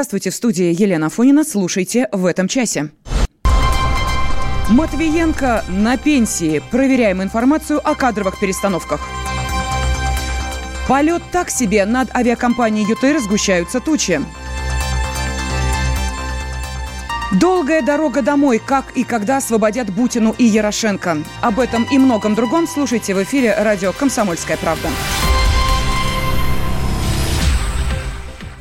Здравствуйте, в студии Елена Фонина. Слушайте в этом часе. Матвиенко на пенсии. Проверяем информацию о кадровых перестановках. Полет так себе. Над авиакомпанией ЮТР сгущаются тучи. Долгая дорога домой. Как и когда освободят Бутину и Ярошенко. Об этом и многом другом слушайте в эфире радио «Комсомольская правда».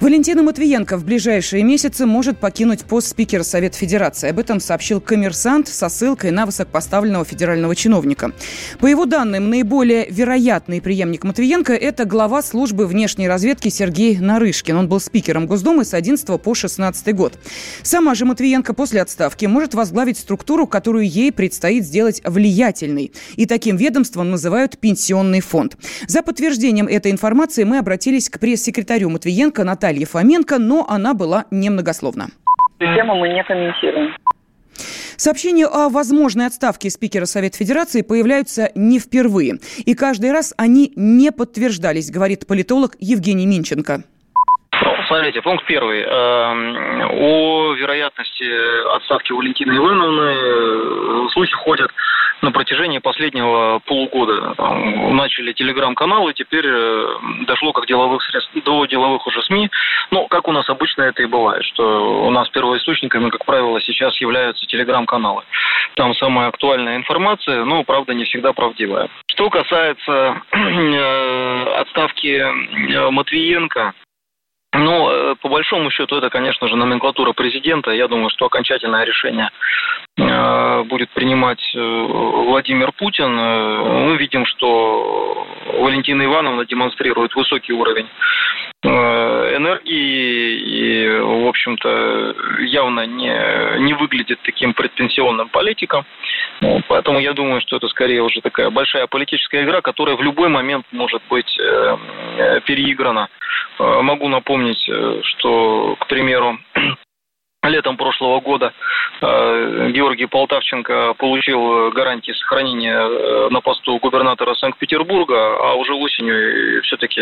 Валентина Матвиенко в ближайшие месяцы может покинуть пост спикера Совета Федерации. Об этом сообщил коммерсант со ссылкой на высокопоставленного федерального чиновника. По его данным, наиболее вероятный преемник Матвиенко – это глава службы внешней разведки Сергей Нарышкин. Он был спикером Госдумы с 11 по 16 год. Сама же Матвиенко после отставки может возглавить структуру, которую ей предстоит сделать влиятельной. И таким ведомством называют Пенсионный фонд. За подтверждением этой информации мы обратились к пресс-секретарю Матвиенко Наталье Натальи Фоменко, но она была немногословна. Тему мы не комментируем. Сообщения о возможной отставке спикера Совета Федерации появляются не впервые. И каждый раз они не подтверждались, говорит политолог Евгений Минченко. Смотрите, пункт первый. Эм, о вероятности отставки Валентины Ивановны э, слухи ходят на протяжении последнего полугода. Начали телеграм-каналы, теперь э, дошло как деловых средств, до деловых уже СМИ. Ну, как у нас обычно это и бывает, что у нас первоисточниками, как правило, сейчас являются телеграм-каналы. Там самая актуальная информация, но, правда, не всегда правдивая. Что касается э, отставки Матвиенко, ну, э, по большому счету, это, конечно же, номенклатура президента. Я думаю, что окончательное решение будет принимать э, Владимир Путин. Мы видим, что Валентина Ивановна демонстрирует высокий уровень энергии и, в общем-то, явно не, не выглядит таким предпенсионным политиком. Поэтому я думаю, что это скорее уже такая большая политическая игра, которая в любой момент может быть переиграна Э, могу напомнить, э, что, к примеру, летом прошлого года э, Георгий Полтавченко получил гарантии сохранения на посту губернатора Санкт-Петербурга, а уже осенью все-таки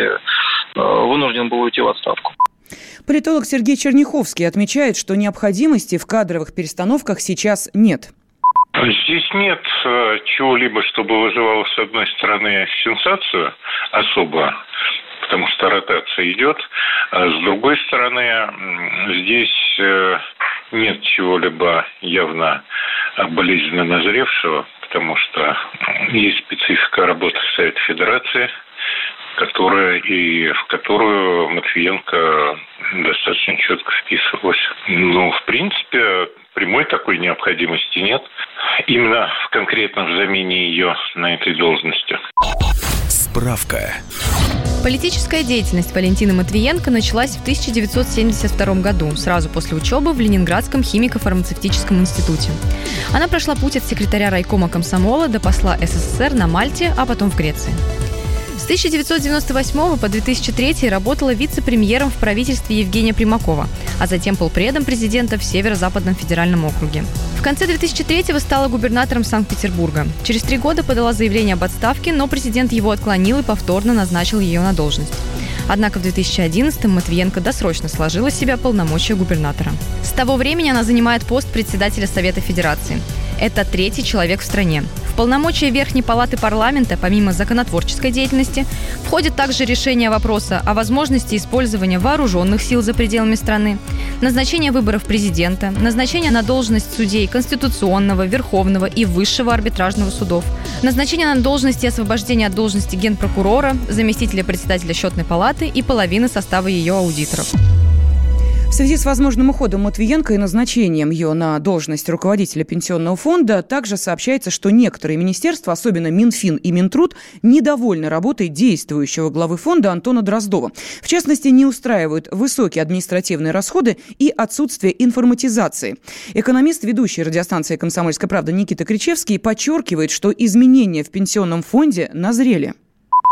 вынужден был уйти в отставку. Политолог Сергей Черняховский отмечает, что необходимости в кадровых перестановках сейчас нет. Здесь нет чего-либо, чтобы вызывало, с одной стороны, сенсацию особо, потому что ротация идет. А с другой стороны, здесь э, нет чего-либо явно болезненно назревшего, потому что есть специфика работы Совета Федерации, которая и в которую Матвиенко достаточно четко вписывалась. Но, в принципе, прямой такой необходимости нет. Именно в конкретном замене ее на этой должности. Справка. Политическая деятельность Валентины Матвиенко началась в 1972 году, сразу после учебы в Ленинградском химико-фармацевтическом институте. Она прошла путь от секретаря райкома комсомола до посла СССР на Мальте, а потом в Греции. С 1998 по 2003 работала вице-премьером в правительстве Евгения Примакова, а затем полпредом президента в Северо-Западном федеральном округе. В конце 2003 стала губернатором Санкт-Петербурга. Через три года подала заявление об отставке, но президент его отклонил и повторно назначил ее на должность. Однако в 2011-м Матвиенко досрочно сложила себя полномочия губернатора. С того времени она занимает пост председателя Совета Федерации. Это третий человек в стране. Полномочия Верхней Палаты парламента, помимо законотворческой деятельности, входит также решение вопроса о возможности использования вооруженных сил за пределами страны, назначение выборов президента, назначение на должность судей Конституционного, Верховного и Высшего арбитражного судов, назначение на должности освобождения от должности генпрокурора, заместителя председателя счетной палаты и половины состава ее аудиторов. Связи с возможным уходом Матвиенко и назначением ее на должность руководителя пенсионного фонда, также сообщается, что некоторые министерства, особенно Минфин и Минтруд, недовольны работой действующего главы фонда Антона Дроздова. В частности, не устраивают высокие административные расходы и отсутствие информатизации. Экономист, ведущий радиостанции «Комсомольская правда» Никита Кричевский подчеркивает, что изменения в пенсионном фонде назрели.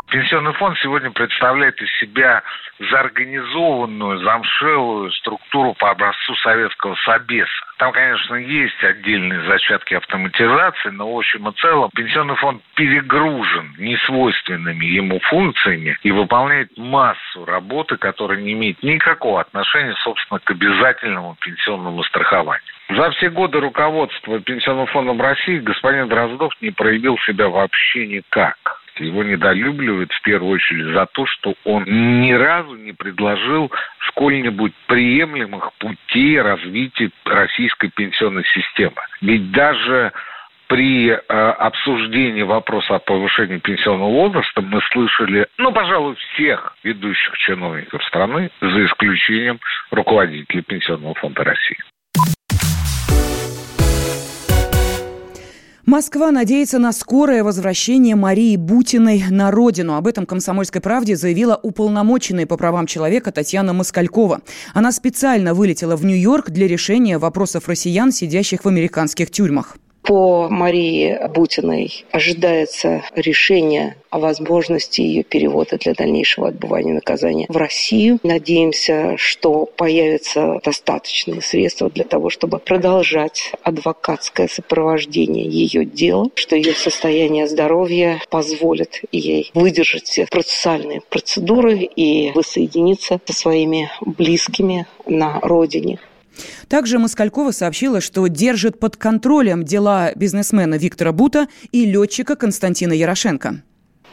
Пенсионный фонд сегодня представляет из себя заорганизованную, замшелую структуру по образцу советского Собеса. Там, конечно, есть отдельные зачатки автоматизации, но в общем и целом пенсионный фонд перегружен несвойственными ему функциями и выполняет массу работы, которая не имеет никакого отношения, собственно, к обязательному пенсионному страхованию. За все годы руководства Пенсионным фондом России господин Дроздов не проявил себя вообще никак. Его недолюбливают в первую очередь за то, что он ни разу не предложил сколь-нибудь приемлемых путей развития российской пенсионной системы. Ведь даже при э, обсуждении вопроса о повышении пенсионного возраста мы слышали, ну, пожалуй, всех ведущих чиновников страны, за исключением руководителей Пенсионного фонда России. Москва надеется на скорое возвращение Марии Бутиной на родину. Об этом «Комсомольской правде» заявила уполномоченная по правам человека Татьяна Москалькова. Она специально вылетела в Нью-Йорк для решения вопросов россиян, сидящих в американских тюрьмах. По Марии Бутиной ожидается решение о возможности ее перевода для дальнейшего отбывания наказания в Россию. Надеемся, что появятся достаточные средства для того, чтобы продолжать адвокатское сопровождение ее дела, что ее состояние здоровья позволит ей выдержать все процессуальные процедуры и воссоединиться со своими близкими на родине. Также Москалькова сообщила, что держит под контролем дела бизнесмена Виктора Бута и летчика Константина Ярошенко.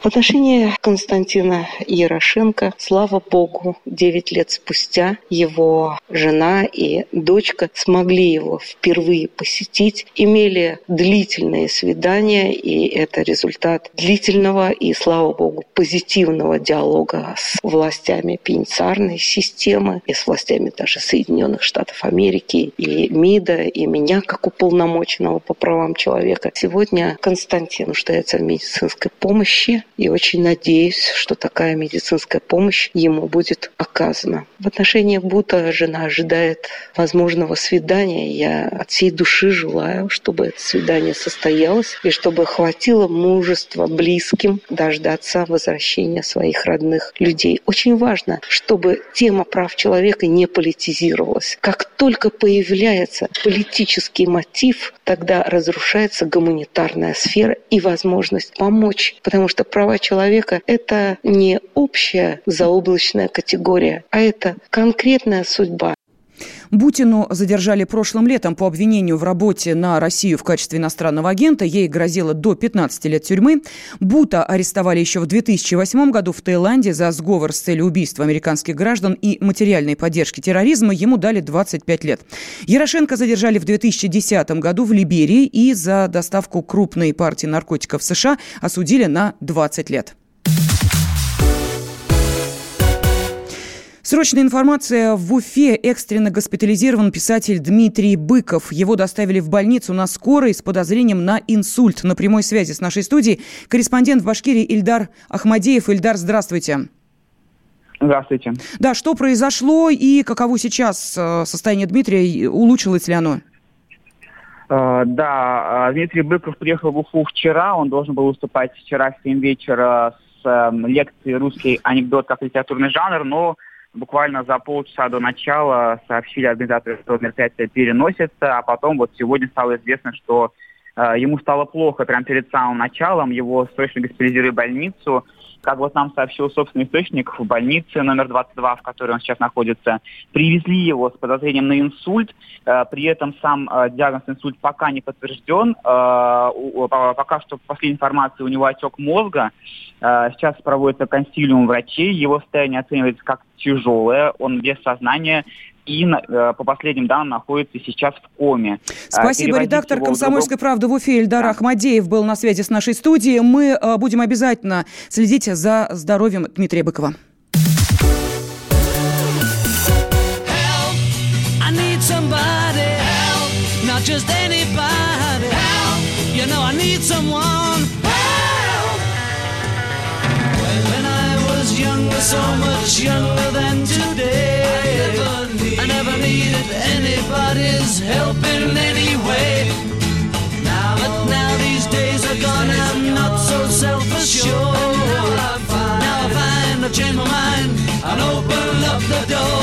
В отношении Константина Ярошенко, слава богу, 9 лет спустя его жена и дочка смогли его впервые посетить, имели длительные свидания, и это результат длительного и, слава богу, позитивного диалога с властями пенитенциарной системы и с властями даже Соединенных Штатов Америки и МИДа, и меня как уполномоченного по правам человека. Сегодня Константин нуждается в медицинской помощи, и очень надеюсь, что такая медицинская помощь ему будет оказана. В отношении Бута жена ожидает возможного свидания. Я от всей души желаю, чтобы это свидание состоялось и чтобы хватило мужества близким дождаться возвращения своих родных людей. Очень важно, чтобы тема прав человека не политизировалась. Как только появляется политический мотив, тогда разрушается гуманитарная сфера и возможность помочь, потому что права права человека – это не общая заоблачная категория, а это конкретная судьба. Бутину задержали прошлым летом по обвинению в работе на Россию в качестве иностранного агента. Ей грозило до 15 лет тюрьмы. Бута арестовали еще в 2008 году в Таиланде за сговор с целью убийства американских граждан и материальной поддержки терроризма. Ему дали 25 лет. Ярошенко задержали в 2010 году в Либерии и за доставку крупной партии наркотиков в США осудили на 20 лет. Срочная информация. В Уфе экстренно госпитализирован писатель Дмитрий Быков. Его доставили в больницу на скорой с подозрением на инсульт. На прямой связи с нашей студией корреспондент в Башкирии Ильдар Ахмадеев. Ильдар, здравствуйте. Здравствуйте. Да, что произошло и каково сейчас э, состояние Дмитрия? Улучшилось ли оно? Uh, да, Дмитрий Быков приехал в Уфу вчера. Он должен был выступать вчера в 7 вечера с э, лекцией «Русский анекдот как литературный жанр», но буквально за полчаса до начала сообщили организаторы, что мероприятие переносится, а потом вот сегодня стало известно, что ему стало плохо прямо перед самым началом, его срочно госпитализировали в больницу, как вот нам сообщил собственный источник, в больнице номер 22, в которой он сейчас находится, привезли его с подозрением на инсульт. Э, при этом сам э, диагноз инсульт пока не подтвержден. Э, пока что, по последней информации, у него отек мозга. Сейчас проводится консилиум врачей. Его состояние оценивается как тяжелое. Он без сознания и э, по последним данным находится сейчас в коме. Спасибо. Редактор «Комсомольской правды» в Уфе Эльдар да. Ахмадеев был на связи с нашей студией. Мы э, будем обязательно следить за здоровьем Дмитрия Быкова. so is helping anyway. Now, but now these days are gone, I'm not so self-assured. Now I find I've changed my mind, I'll open up the door.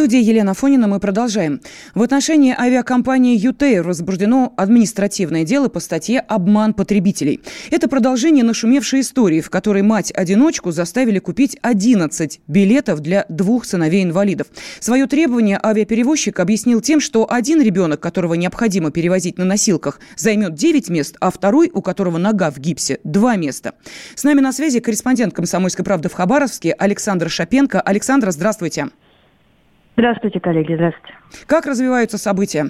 Студии Елена Фонина мы продолжаем. В отношении авиакомпании «Ютейр» возбуждено административное дело по статье «Обман потребителей». Это продолжение нашумевшей истории, в которой мать-одиночку заставили купить 11 билетов для двух сыновей-инвалидов. Свое требование авиаперевозчик объяснил тем, что один ребенок, которого необходимо перевозить на носилках, займет 9 мест, а второй, у которого нога в гипсе, 2 места. С нами на связи корреспондент «Комсомольской правды» в Хабаровске Александр Шапенко. Александр, здравствуйте. Здравствуйте, коллеги, здравствуйте. Как развиваются события?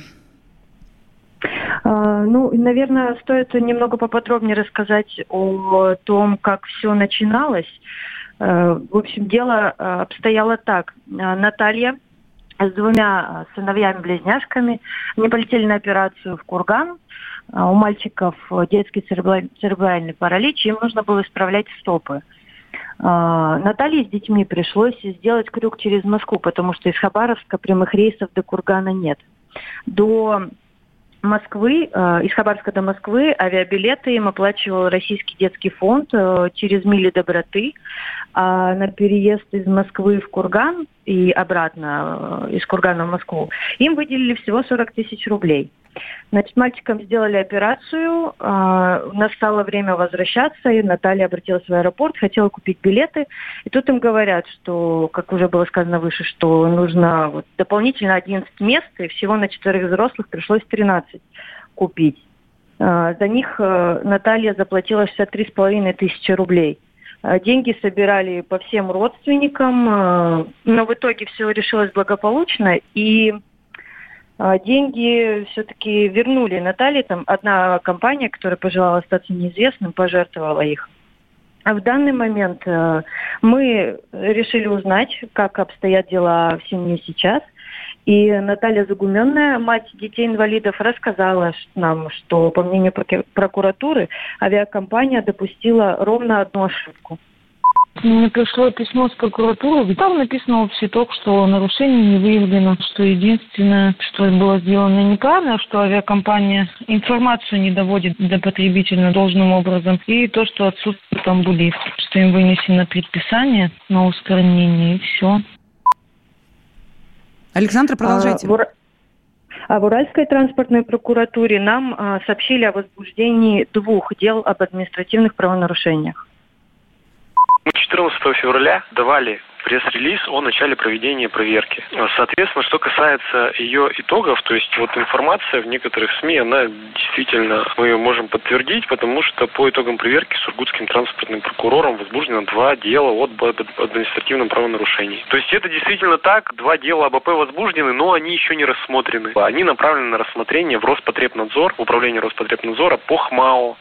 А, ну, наверное, стоит немного поподробнее рассказать о том, как все начиналось. А, в общем, дело а, обстояло так. Наталья с двумя сыновьями-близняшками, они полетели на операцию в Курган. У мальчиков детский церебральный паралич, им нужно было исправлять стопы. Наталье с детьми пришлось сделать крюк через Москву, потому что из Хабаровска прямых рейсов до Кургана нет. До Москвы, а, из Хабаровска до Москвы авиабилеты им оплачивал Российский детский фонд э, через мили доброты. А на переезд из Москвы в Курган и обратно из Кургана в Москву им выделили всего 40 тысяч рублей. Значит, мальчикам сделали операцию, э, настало время возвращаться, и Наталья обратилась в аэропорт, хотела купить билеты, и тут им говорят, что, как уже было сказано выше, что нужно вот, дополнительно 11 мест, и всего на четверых взрослых пришлось 13 купить. Э, за них э, Наталья заплатила 63,5 тысячи рублей. Э, деньги собирали по всем родственникам, но в итоге все решилось благополучно, и а, деньги все-таки вернули Наталье. Там одна компания, которая пожелала остаться неизвестным, пожертвовала их. А в данный момент э, мы решили узнать, как обстоят дела в семье сейчас. И Наталья Загуменная, мать детей-инвалидов, рассказала нам, что, по мнению прокуратуры, авиакомпания допустила ровно одну ошибку – мне пришло письмо с прокуратуры. Там написано общий итог, что нарушение не выявлено, что единственное, что было сделано неправильно, что авиакомпания информацию не доводит до потребителя должным образом, и то, что отсутствует там булив, что им вынесено предписание на устранение, и все. Александр, продолжайте. А, а в Уральской транспортной прокуратуре нам а, сообщили о возбуждении двух дел об административных правонарушениях. Мы 14 февраля давали пресс-релиз о начале проведения проверки. Соответственно, что касается ее итогов, то есть вот информация в некоторых СМИ, она действительно, мы ее можем подтвердить, потому что по итогам проверки Сургутским транспортным прокурором возбуждено два дела от административном правонарушении. То есть это действительно так, два дела об АП возбуждены, но они еще не рассмотрены. Они направлены на рассмотрение в Роспотребнадзор, управление Роспотребнадзора по ХМАО.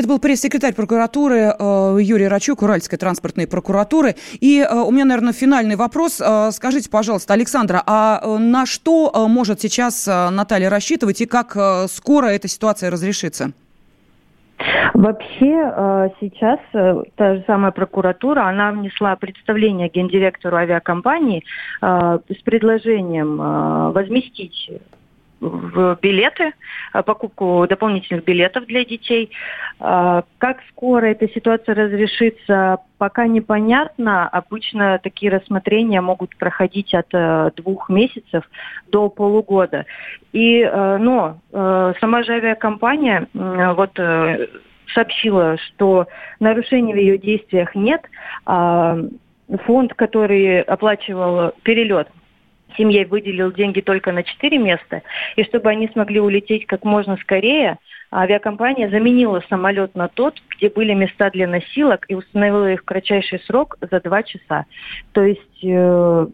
Это был пресс-секретарь прокуратуры э, Юрий Рачук, Уральской транспортной прокуратуры. И э, у меня, наверное, финальный вопрос. Э, скажите, пожалуйста, Александра, а на что может сейчас Наталья рассчитывать и как скоро эта ситуация разрешится? Вообще сейчас та же самая прокуратура, она внесла представление гендиректору авиакомпании с предложением возместить в билеты, покупку дополнительных билетов для детей. Как скоро эта ситуация разрешится, пока непонятно. Обычно такие рассмотрения могут проходить от двух месяцев до полугода. И, но сама же авиакомпания, вот сообщила, что нарушений в ее действиях нет. А фонд, который оплачивал перелет, семье выделил деньги только на четыре места. И чтобы они смогли улететь как можно скорее, авиакомпания заменила самолет на тот, где были места для носилок, и установила их в кратчайший срок за два часа. То есть э,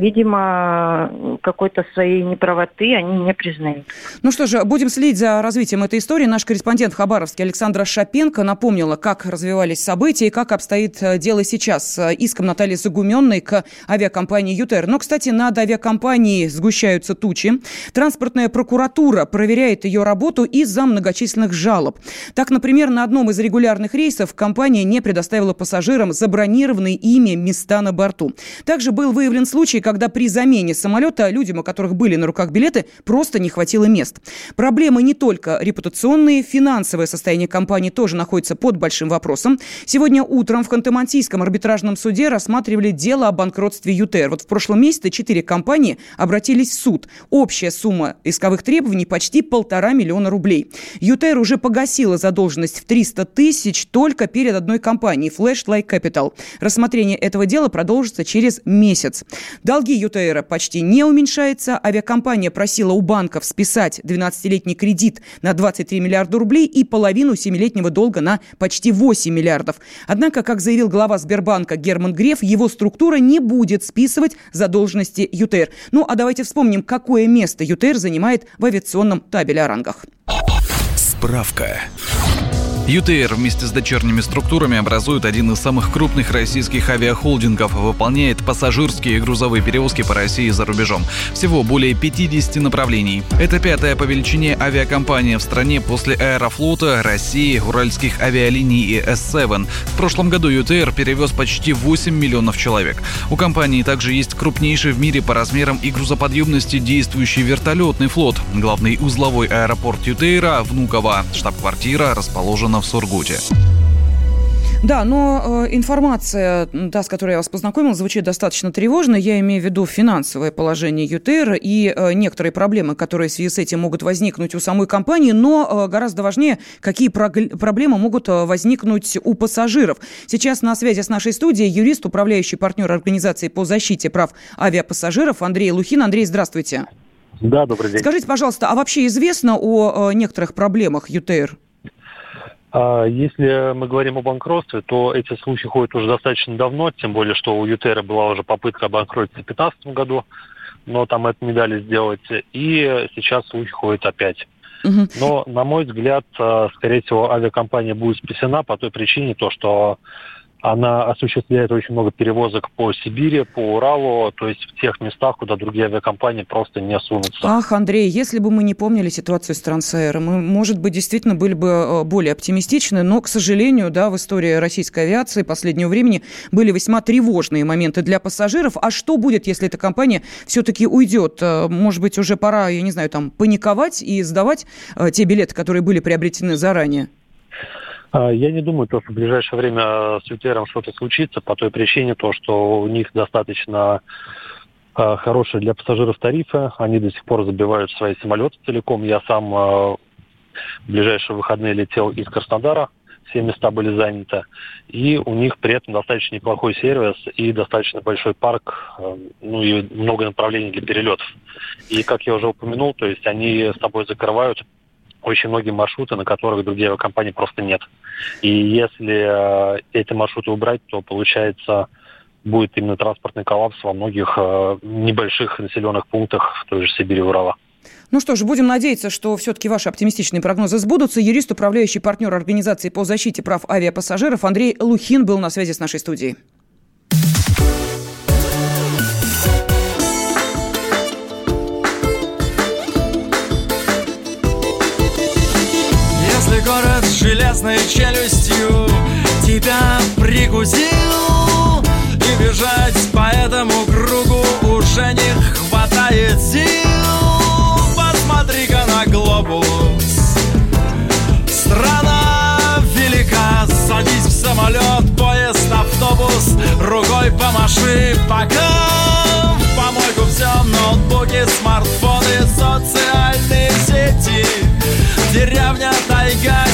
видимо, какой-то своей неправоты они не признают. Ну что же, будем следить за развитием этой истории. Наш корреспондент в Хабаровске Александра Шапенко напомнила, как развивались события и как обстоит э, дело сейчас с иском Натальи Загуменной к авиакомпании «ЮТЕР». Но, кстати, над авиакомпанией сгущаются тучи. Транспортная прокуратура проверяет ее работу из-за многочисленных жалоб. Так, например, на одном из регулярных рейсов компания не предоставила пассажирам забронированные ими места на борту. Также был выявлен случай, когда при замене самолета людям, у которых были на руках билеты, просто не хватило мест. Проблемы не только репутационные, финансовое состояние компании тоже находится под большим вопросом. Сегодня утром в Ханты-Мансийском арбитражном суде рассматривали дело о банкротстве ЮТР. Вот в прошлом месяце четыре компании обратились в суд. Общая сумма исковых требований почти полтора миллиона рублей. ЮТР уже погасила задолженность в 300 тысяч только перед одной компанией Flashlight Capital. Рассмотрение этого дела продолжится через месяц. Долги ЮТР почти не уменьшаются. Авиакомпания просила у банков списать 12-летний кредит на 23 миллиарда рублей и половину 7-летнего долга на почти 8 миллиардов. Однако, как заявил глава Сбербанка Герман Греф, его структура не будет списывать задолженности ЮТР. Ну, а давайте вспомним, какое место ЮТР занимает в авиационном табеле о рангах. Справка. ЮТР вместе с дочерними структурами образует один из самых крупных российских авиахолдингов, выполняет пассажирские и грузовые перевозки по России и за рубежом. Всего более 50 направлений. Это пятая по величине авиакомпания в стране после Аэрофлота, России, Уральских авиалиний и S7. В прошлом году ЮТР перевез почти 8 миллионов человек. У компании также есть крупнейший в мире по размерам и грузоподъемности действующий вертолетный флот. Главный узловой аэропорт ЮТР Внуково. Штаб-квартира расположена в Сургуте. Да, но э, информация, да, с которой я вас познакомил, звучит достаточно тревожно. Я имею в виду финансовое положение ЮТР и э, некоторые проблемы, которые в связи с этим могут возникнуть у самой компании, но э, гораздо важнее, какие проблемы могут э, возникнуть у пассажиров. Сейчас на связи с нашей студией юрист, управляющий партнер организации по защите прав авиапассажиров Андрей Лухин. Андрей, здравствуйте. Да, добрый день. Скажите, пожалуйста, а вообще известно о э, некоторых проблемах ЮТР? А если мы говорим о банкротстве, то эти случаи ходят уже достаточно давно, тем более, что у Ютера была уже попытка обанкротиться в 2015 году, но там это не дали сделать. И сейчас случай ходит опять. Но, на мой взгляд, э, скорее всего, авиакомпания будет спасена по той причине, то, что она осуществляет очень много перевозок по Сибири, по Уралу, то есть в тех местах, куда другие авиакомпании просто не сунутся. Ах, Андрей, если бы мы не помнили ситуацию с Трансаэром, мы, может быть, действительно были бы э, более оптимистичны, но, к сожалению, да, в истории российской авиации последнего времени были весьма тревожные моменты для пассажиров. А что будет, если эта компания все-таки уйдет? Э, может быть, уже пора, я не знаю, там, паниковать и сдавать э, те билеты, которые были приобретены заранее? А, я не думаю, что в ближайшее время с ЮТРом что-то случится по той причине, то, что у них достаточно а, хорошие для пассажиров тарифы. Они до сих пор забивают свои самолеты целиком. Я сам а, в ближайшие выходные летел из Краснодара. Все места были заняты. И у них при этом достаточно неплохой сервис и достаточно большой парк, ну и много направлений для перелетов. И, как я уже упомянул, то есть они с собой закрывают очень многие маршруты, на которых другие авиакомпании просто нет. И если э, эти маршруты убрать, то получается будет именно транспортный коллапс во многих э, небольших населенных пунктах в той же Сибири Урала. Ну что ж, будем надеяться, что все-таки ваши оптимистичные прогнозы сбудутся. Юрист, управляющий партнер Организации по защите прав авиапассажиров Андрей Лухин был на связи с нашей студией. Железной челюстью тебя прикусил И бежать по этому кругу уже не хватает сил. Посмотри-ка на глобус. Страна велика, садись в самолет, поезд, автобус. Рукой помаши, пока. В помойку все Ноутбуки, смартфоны, социальные сети. Деревня, тайга,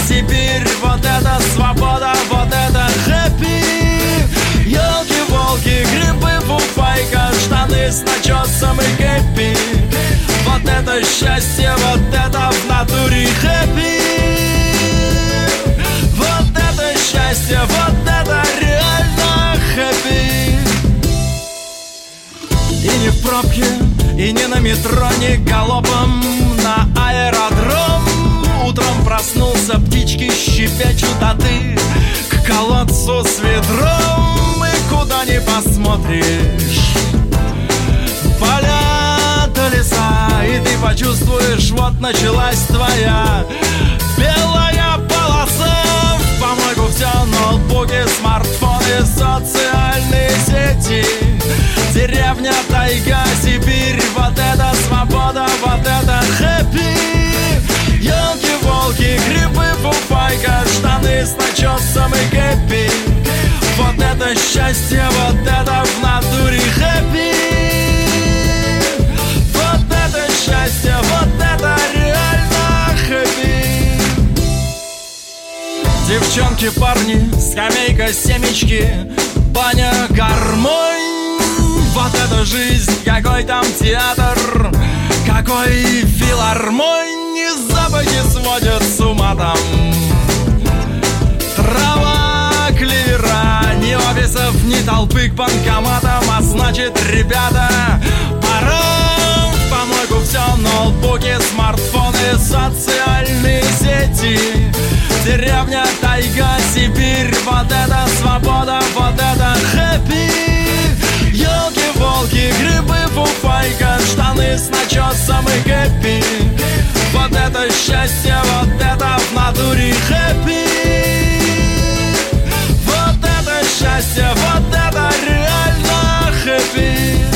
С начесом и кэппи вот это счастье, вот это в натуре хэппи Вот это счастье, вот это реально хэппи И не в пробке, и не на метро, не галопом на аэродром Утром проснулся, птички щебечут, а ты к колодцу с ведром. И куда не посмотришь Почувствуешь, вот началась твоя белая полоса. В помойку все ноутбуки, смартфоны, социальные сети. Деревня, тайга, Сибирь Вот это свобода, вот это хэппи. Елки-волки, грибы, фуфайка Штаны с начесом и кэппи. Вот это счастье, вот это в натуре хэппи Девчонки, парни, скамейка, семечки, баня, гармонь. Вот это жизнь, какой там театр, какой филармонь. Запахи сводят с ума там. Трава, клевера, ни офисов, ни толпы к банкоматам. А значит, ребята, пора помойку все ноутбуки, смартфоны, социальные сети. Деревня, тайга, Сибирь, вот это свобода, вот это хэппи. Елки-волки, грибы, фуфайка, штаны с начесом и хэппи Вот это счастье, вот это в натуре хэппи. Вот это счастье, вот это реально хэппи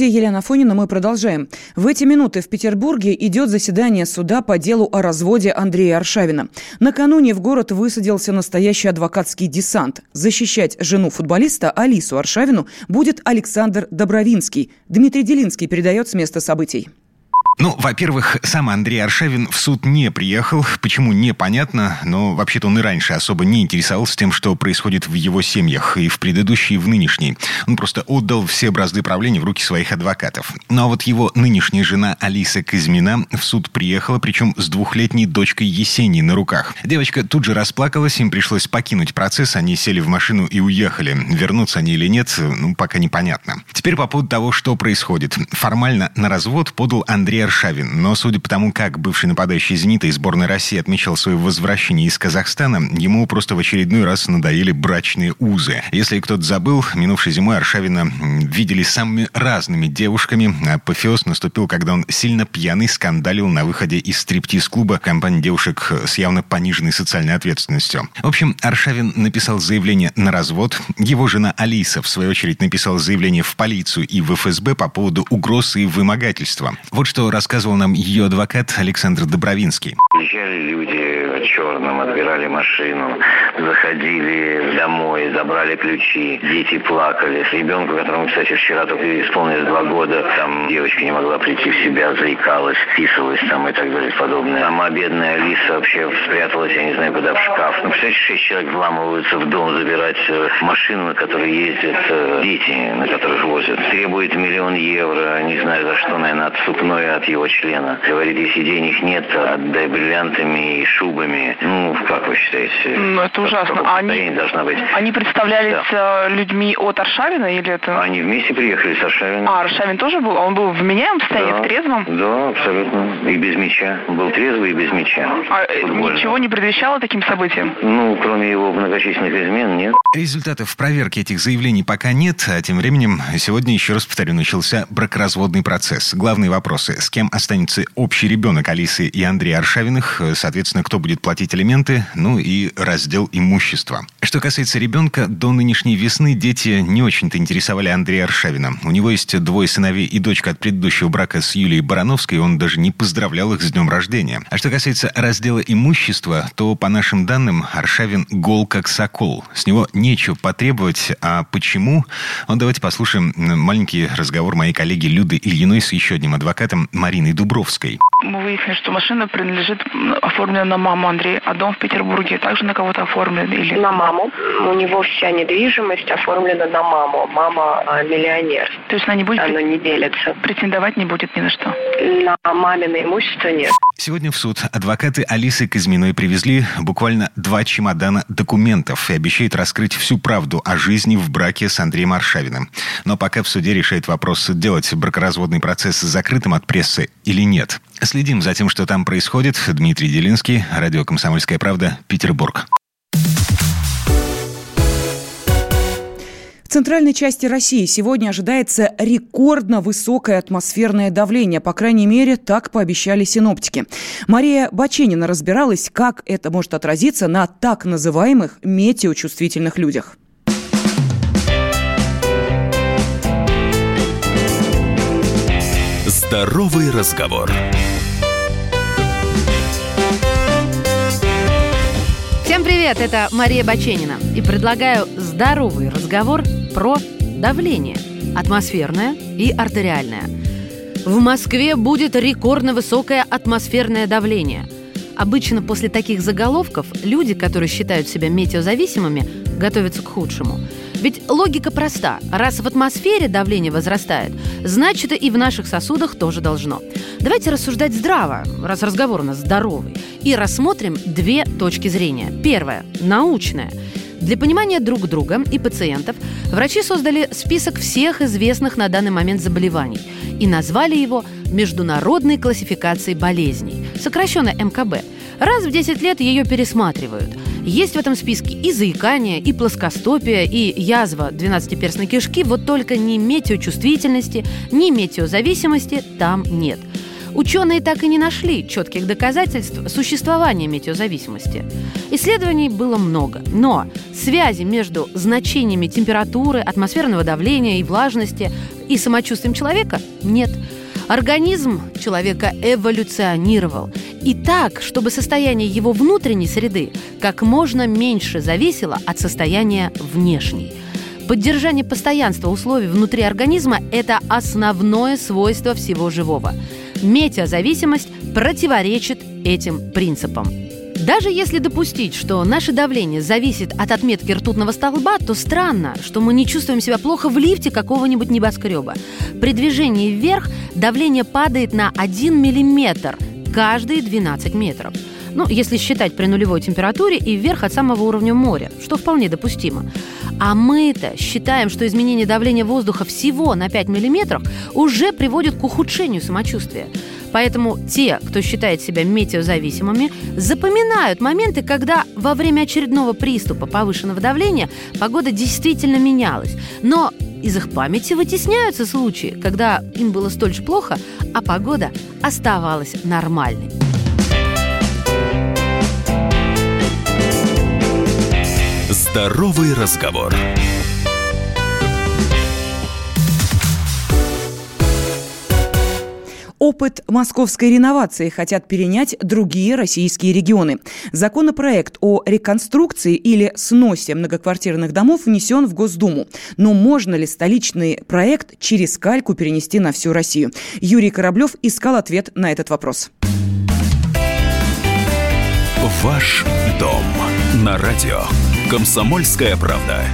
Студии Елена Фонина мы продолжаем. В эти минуты в Петербурге идет заседание суда по делу о разводе Андрея Аршавина. Накануне в город высадился настоящий адвокатский десант. Защищать жену футболиста Алису Аршавину будет Александр Добровинский. Дмитрий Делинский передает с места событий. Ну, во-первых, сам Андрей Аршавин в суд не приехал. Почему, непонятно, но вообще-то он и раньше особо не интересовался тем, что происходит в его семьях, и в предыдущей, и в нынешней. Он просто отдал все бразды правления в руки своих адвокатов. Ну а вот его нынешняя жена Алиса Казьмина в суд приехала, причем с двухлетней дочкой Есенией на руках. Девочка тут же расплакалась, им пришлось покинуть процесс, они сели в машину и уехали. Вернутся они или нет, ну, пока непонятно. Теперь по поводу того, что происходит. Формально на развод подал Андрей Аршавин. Но судя по тому, как бывший нападающий «Зенита» из сборной России отмечал свое возвращение из Казахстана, ему просто в очередной раз надоели брачные узы. Если кто-то забыл, минувшей зимой Аршавина видели самыми разными девушками. Апофеоз наступил, когда он сильно пьяный скандалил на выходе из стриптиз-клуба компании девушек с явно пониженной социальной ответственностью. В общем, Аршавин написал заявление на развод. Его жена Алиса, в свою очередь, написала заявление в полицию и в ФСБ по поводу угрозы и вымогательства. Вот что рассказывал нам ее адвокат Александр Добровинский. Приезжали люди черном, отбирали машину, заходили домой, забрали ключи, дети плакали. Ребенку, которому, кстати, вчера только исполнилось два года, там девочка не могла прийти в себя, заикалась, вписывалась там и так далее подобное. Сама бедная Алиса вообще спряталась, я не знаю, куда, в шкаф. Ну, представляете, шесть человек вламываются в дом забирать э, машину, на которой ездят э, дети, на которых возят. Требует миллион евро, не знаю за что, наверное, отступное от его члена. Говорит, если денег нет, отдай бриллиантами и шубами. Ну, как вы считаете? Ну, это ужасно. А они, должна быть. они представлялись да. Э, людьми от Аршавина или это? Они вместе приехали с Аршавина. А, Аршавин тоже был? Он был в меняемом состоянии, да. в трезвом? Да, абсолютно. И без мяча. Был трезвый и без мяча. А Футбольно. ничего не предвещало таким событиям? Ну, кроме его многочисленных измен, нет. Результатов проверки этих заявлений пока нет, а тем временем сегодня, еще раз повторю, начался бракоразводный процесс. Главные вопросы. С кем останется общий ребенок Алисы и Андрея Аршавиных? Соответственно, кто будет платить алименты? Ну и раздел имущества. Что касается ребенка, до нынешней весны дети не очень-то интересовали Андрея Аршавина. У него есть двое сыновей и дочка от предыдущего брака с Юлией Барановской, он даже не поздравлял их с днем рождения. А что касается раздела имущества, то, по нашим данным, Аршавин гол как сокол. С него нечего потребовать. А почему? Ну, давайте послушаем маленький разговор моей коллеги Люды Ильиной с еще одним адвокатом Мариной Дубровской. Мы выяснили, что машина принадлежит, оформлена на маму Андрея, а дом в Петербурге также на кого-то оформлен? Или... На маму. У него вся недвижимость оформлена на маму. Мама а, миллионер. То есть она не будет... Она не делится. Претендовать не будет ни на что? На мамино имущество нет. Сегодня в суд адвокаты Алисы Казьминой привезли буквально два чемодана документов и обещают раскрыть всю правду о жизни в браке с Андреем Аршавиным. Но пока в суде решает вопрос, делать бракоразводный процесс закрытым от прессы или нет. Следим за тем, что там происходит. Дмитрий Делинский, радио «Комсомольская правда», Петербург. В центральной части России сегодня ожидается рекордно высокое атмосферное давление. По крайней мере, так пообещали синоптики. Мария Баченина разбиралась, как это может отразиться на так называемых метеочувствительных людях. Здоровый разговор. Всем привет, это Мария Баченина. И предлагаю здоровый разговор про давление. Атмосферное и артериальное. В Москве будет рекордно высокое атмосферное давление. Обычно после таких заголовков люди, которые считают себя метеозависимыми, готовятся к худшему – ведь логика проста. Раз в атмосфере давление возрастает, значит и в наших сосудах тоже должно. Давайте рассуждать здраво, раз разговор у нас здоровый, и рассмотрим две точки зрения. Первая – научная. Для понимания друг друга и пациентов врачи создали список всех известных на данный момент заболеваний и назвали его Международной классификацией болезней, сокращенно МКБ. Раз в 10 лет ее пересматривают – есть в этом списке и заикание, и плоскостопие, и язва 12-перстной кишки, вот только ни метеочувствительности, ни метеозависимости там нет. Ученые так и не нашли четких доказательств существования метеозависимости. Исследований было много, но связи между значениями температуры, атмосферного давления и влажности и самочувствием человека нет. Организм человека эволюционировал. И так, чтобы состояние его внутренней среды как можно меньше зависело от состояния внешней. Поддержание постоянства условий внутри организма – это основное свойство всего живого. Метеозависимость противоречит этим принципам. Даже если допустить, что наше давление зависит от отметки ртутного столба, то странно, что мы не чувствуем себя плохо в лифте какого-нибудь небоскреба. При движении вверх давление падает на 1 миллиметр каждые 12 метров. Ну, если считать при нулевой температуре и вверх от самого уровня моря, что вполне допустимо. А мы-то считаем, что изменение давления воздуха всего на 5 миллиметров уже приводит к ухудшению самочувствия. Поэтому те, кто считает себя метеозависимыми, запоминают моменты, когда во время очередного приступа повышенного давления погода действительно менялась. Но из их памяти вытесняются случаи, когда им было столь же плохо, а погода оставалась нормальной. Здоровый разговор. Опыт московской реновации хотят перенять другие российские регионы. Законопроект о реконструкции или сносе многоквартирных домов внесен в Госдуму. Но можно ли столичный проект через кальку перенести на всю Россию? Юрий Кораблев искал ответ на этот вопрос. Ваш дом на радио. Комсомольская правда.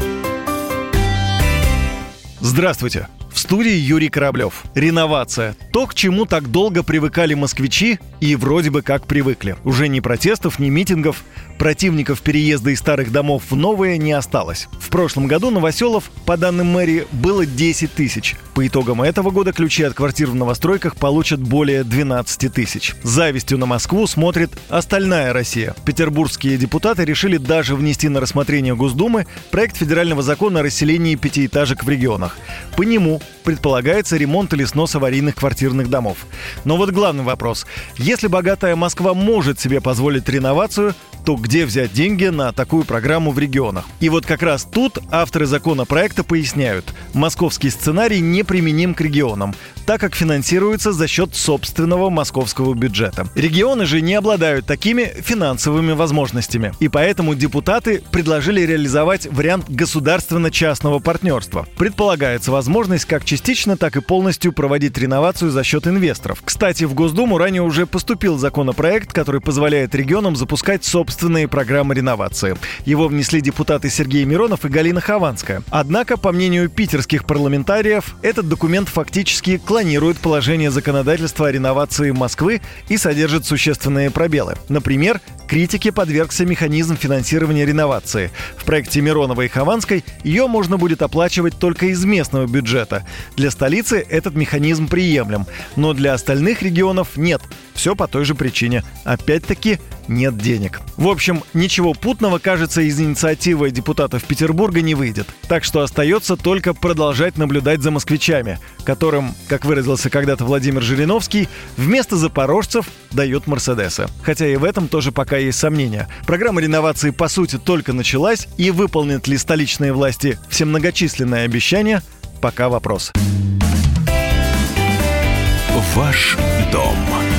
Здравствуйте. В студии Юрий Кораблев. Реновация. То, к чему так долго привыкали москвичи и вроде бы как привыкли. Уже ни протестов, ни митингов, противников переезда из старых домов в новые не осталось. В прошлом году новоселов, по данным мэрии, было 10 тысяч. По итогам этого года ключи от квартир в новостройках получат более 12 тысяч. Завистью на Москву смотрит остальная Россия. Петербургские депутаты решили даже внести на рассмотрение Госдумы проект федерального закона о расселении пятиэтажек в регионах. По нему предполагается ремонт или снос аварийных квартирных домов. Но вот главный вопрос. Если богатая Москва может себе позволить реновацию, то где взять деньги на такую программу в регионах? И вот как раз тут авторы законопроекта поясняют, московский сценарий неприменим к регионам, так как финансируется за счет собственного московского бюджета. Регионы же не обладают такими финансовыми возможностями. И поэтому депутаты предложили реализовать вариант государственно-частного партнерства. Предполагается возможность как частично, так и полностью проводить реновацию за счет инвесторов. Кстати, в Госдуму ранее уже поступил законопроект, который позволяет регионам запускать собственные программы реновации. Его внесли депутаты Сергей Миронов и Галина Хованская. Однако, по мнению питерских парламентариев, этот документ фактически клонирует положение законодательства о реновации Москвы и содержит существенные пробелы. Например, критике подвергся механизм финансирования реновации. В проекте Миронова и Хованской ее можно будет оплачивать только из местного бюджета. Для столицы этот механизм приемлем, но для остальных регионов нет. Все по той же причине. Опять-таки нет денег. В общем, ничего путного, кажется, из инициативы депутатов Петербурга не выйдет. Так что остается только продолжать наблюдать за москвичами, которым, как выразился когда-то Владимир Жириновский, вместо запорожцев дают Мерседесы. Хотя и в этом тоже пока есть сомнения. Программа реновации по сути только началась, и выполнят ли столичные власти все многочисленные обещания, пока вопрос. Ваш дом